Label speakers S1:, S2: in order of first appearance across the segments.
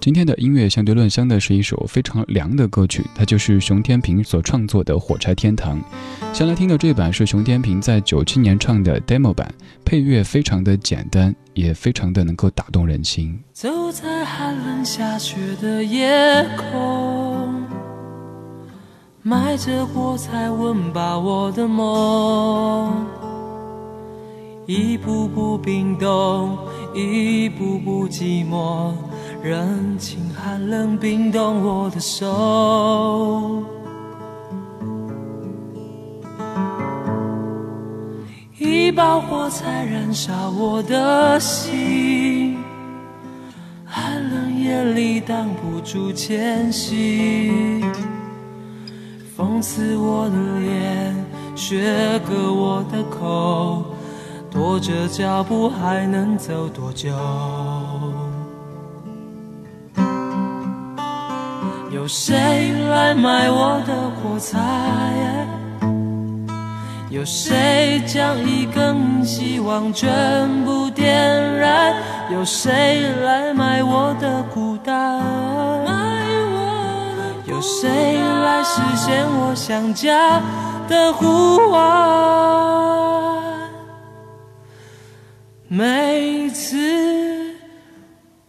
S1: 今天的音乐相对论香的是一首非常凉的歌曲，它就是熊天平所创作的《火柴天堂》。先来听的这版是熊天平在九七年唱的 demo 版，配乐非常的简单，也非常的能够打动人心。
S2: 走在寒冷下雪的夜空，埋着火柴温饱我的梦，一步步冰冻，一步步寂寞。任情寒冷冰冻我的手，一把火柴燃烧我的心，寒冷夜里挡不住前行。风刺我的脸，雪割我的口，拖着脚步还能走多久？有谁来买我的火柴？有谁将一根希望全部点燃？有谁来买我的孤单？有谁来实现我想家的呼唤？每次。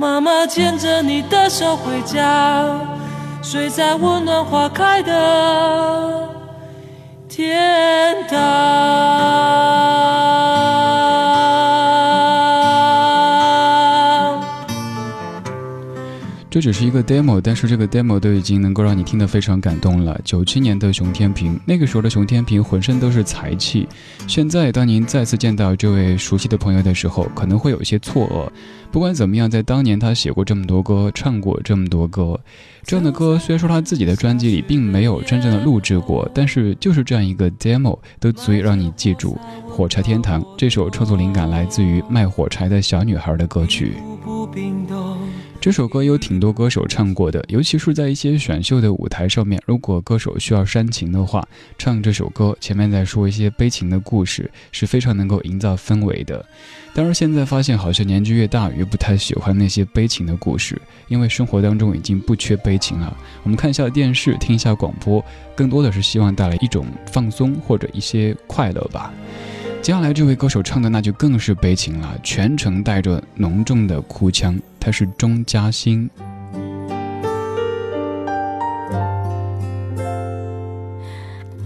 S2: 妈妈牵着你的手回家，睡在温暖花开的天堂。
S1: 这只是一个 demo，但是这个 demo 都已经能够让你听得非常感动了。九七年的熊天平，那个时候的熊天平浑身都是才气。现在，当您再次见到这位熟悉的朋友的时候，可能会有一些错愕。不管怎么样，在当年他写过这么多歌，唱过这么多歌，这样的歌虽然说他自己的专辑里并没有真正的录制过，但是就是这样一个 demo 都足以让你记住《火柴天堂》这首创作灵感来自于卖火柴的小女孩的歌曲。这首歌有挺多歌手唱过的，尤其是在一些选秀的舞台上面，如果歌手需要煽情的话，唱这首歌，前面再说一些悲情的故事，是非常能够营造氛围的。但是现在发现，好像年纪越大越不太喜欢那些悲情的故事，因为生活当中已经不缺悲情了。我们看一下电视，听一下广播，更多的是希望带来一种放松或者一些快乐吧。接下来这位歌手唱的那就更是悲情了，全程带着浓重的哭腔，他是钟嘉欣。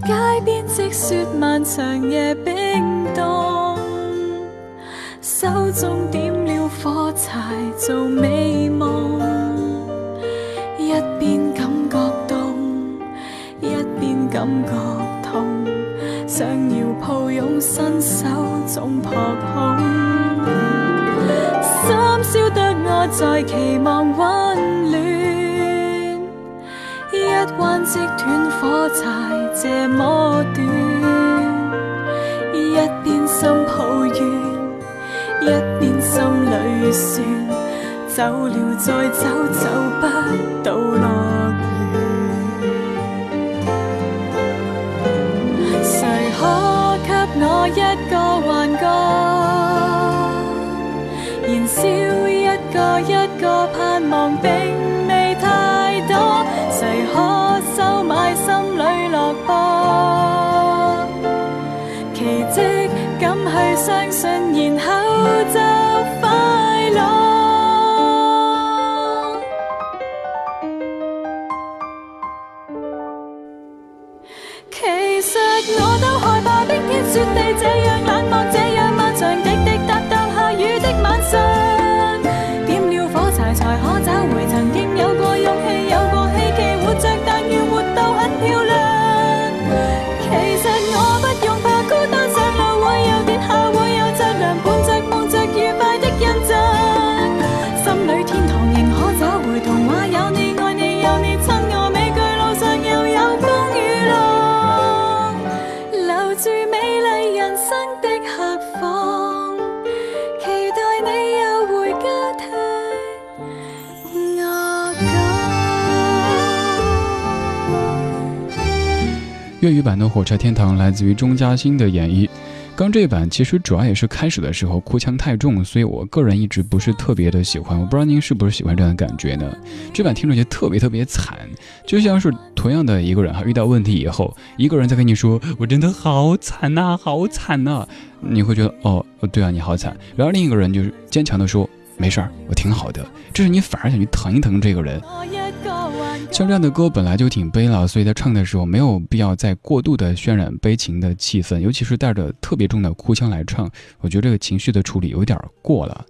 S3: 街边积雪漫长夜冰冻，手中点了火柴做美梦，一边感觉冻，一边感觉。想要抱拥，伸手总扑空。心烧得我在期望温暖，一弯即断，火柴这么短。一边心抱怨，一边心里算，走了再走，走不到乐我一个幻觉，燃烧一个一个盼望，并未太多，谁可收买心里落魄？奇迹敢去相信，然后就快乐。其实我雪地这样冷漠，
S1: 粤语版的《火柴天堂》来自于钟嘉欣的演绎。刚这版其实主要也是开始的时候哭腔太重，所以我个人一直不是特别的喜欢。我不知道您是不是喜欢这样的感觉呢？这版听着就特别特别惨，就像是同样的一个人哈，遇到问题以后，一个人在跟你说“我真的好惨呐，好惨呐”，你会觉得哦对啊，你好惨。然后另一个人就是坚强的说。没事儿，我挺好的。这是你反而想去疼一疼这个人。像这样的歌本来就挺悲了，所以在唱的时候没有必要再过度的渲染悲情的气氛，尤其是带着特别重的哭腔来唱，我觉得这个情绪的处理有点过了。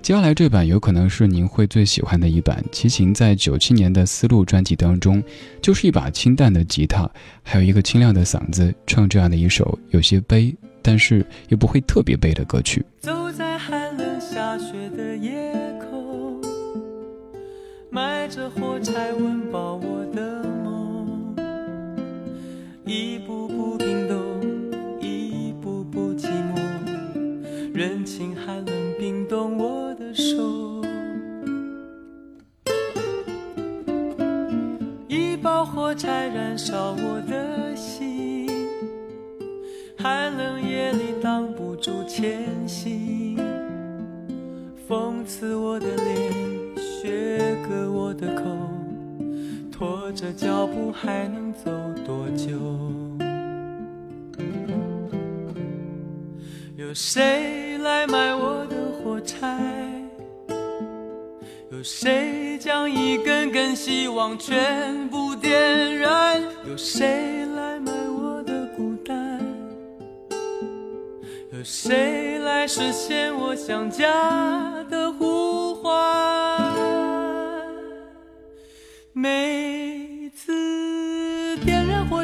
S1: 接下来这版有可能是您会最喜欢的一版，齐秦在九七年的丝路专辑当中，就是一把清淡的吉他，还有一个清亮的嗓子，唱这样的一首有些悲，但是又不会特别悲的歌曲。
S4: 走在寒冷下雪的夜，埋着火柴温饱我的梦，一步步冰冻，一步步寂寞，人情寒冷冰冻我的手，一包火柴燃烧我的心，寒冷夜里挡不住前行。风刺我的脸，切割我的口，拖着脚步还能走多久？有谁来买我的火柴？有谁将一根根希望全部点燃？有谁来买我的孤单？有谁来实现我想家？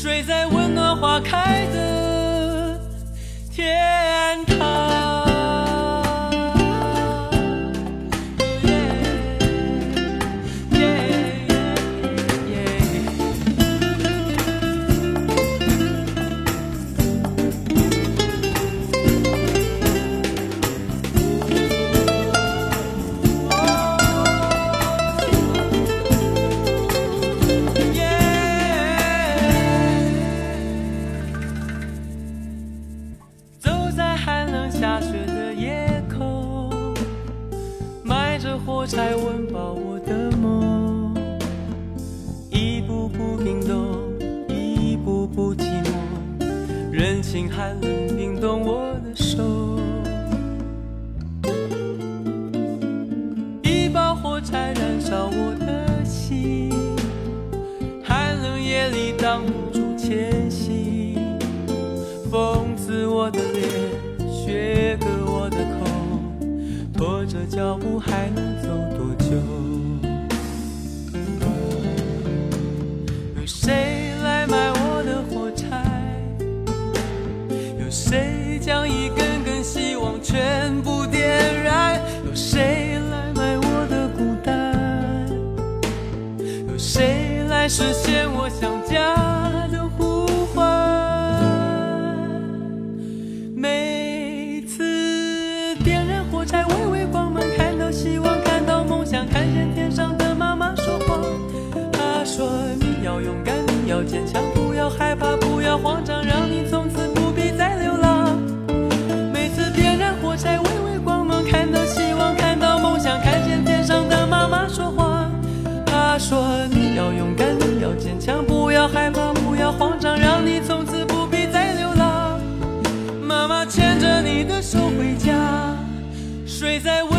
S4: 睡在温暖花开的冰寒冷冰冻我的手。一把火柴燃烧我的心。寒冷夜里挡不住前行。风刺我的脸雪割我的口。拖着脚步还能走多久？全部点燃，有谁来买我的孤单？有谁来实现我想家的呼唤。每次点燃火柴，微微光芒，看到希望，看到梦想，看见天上的妈妈说话。她说：“你要勇敢，你要坚强，不要害怕，不要慌张，睡在。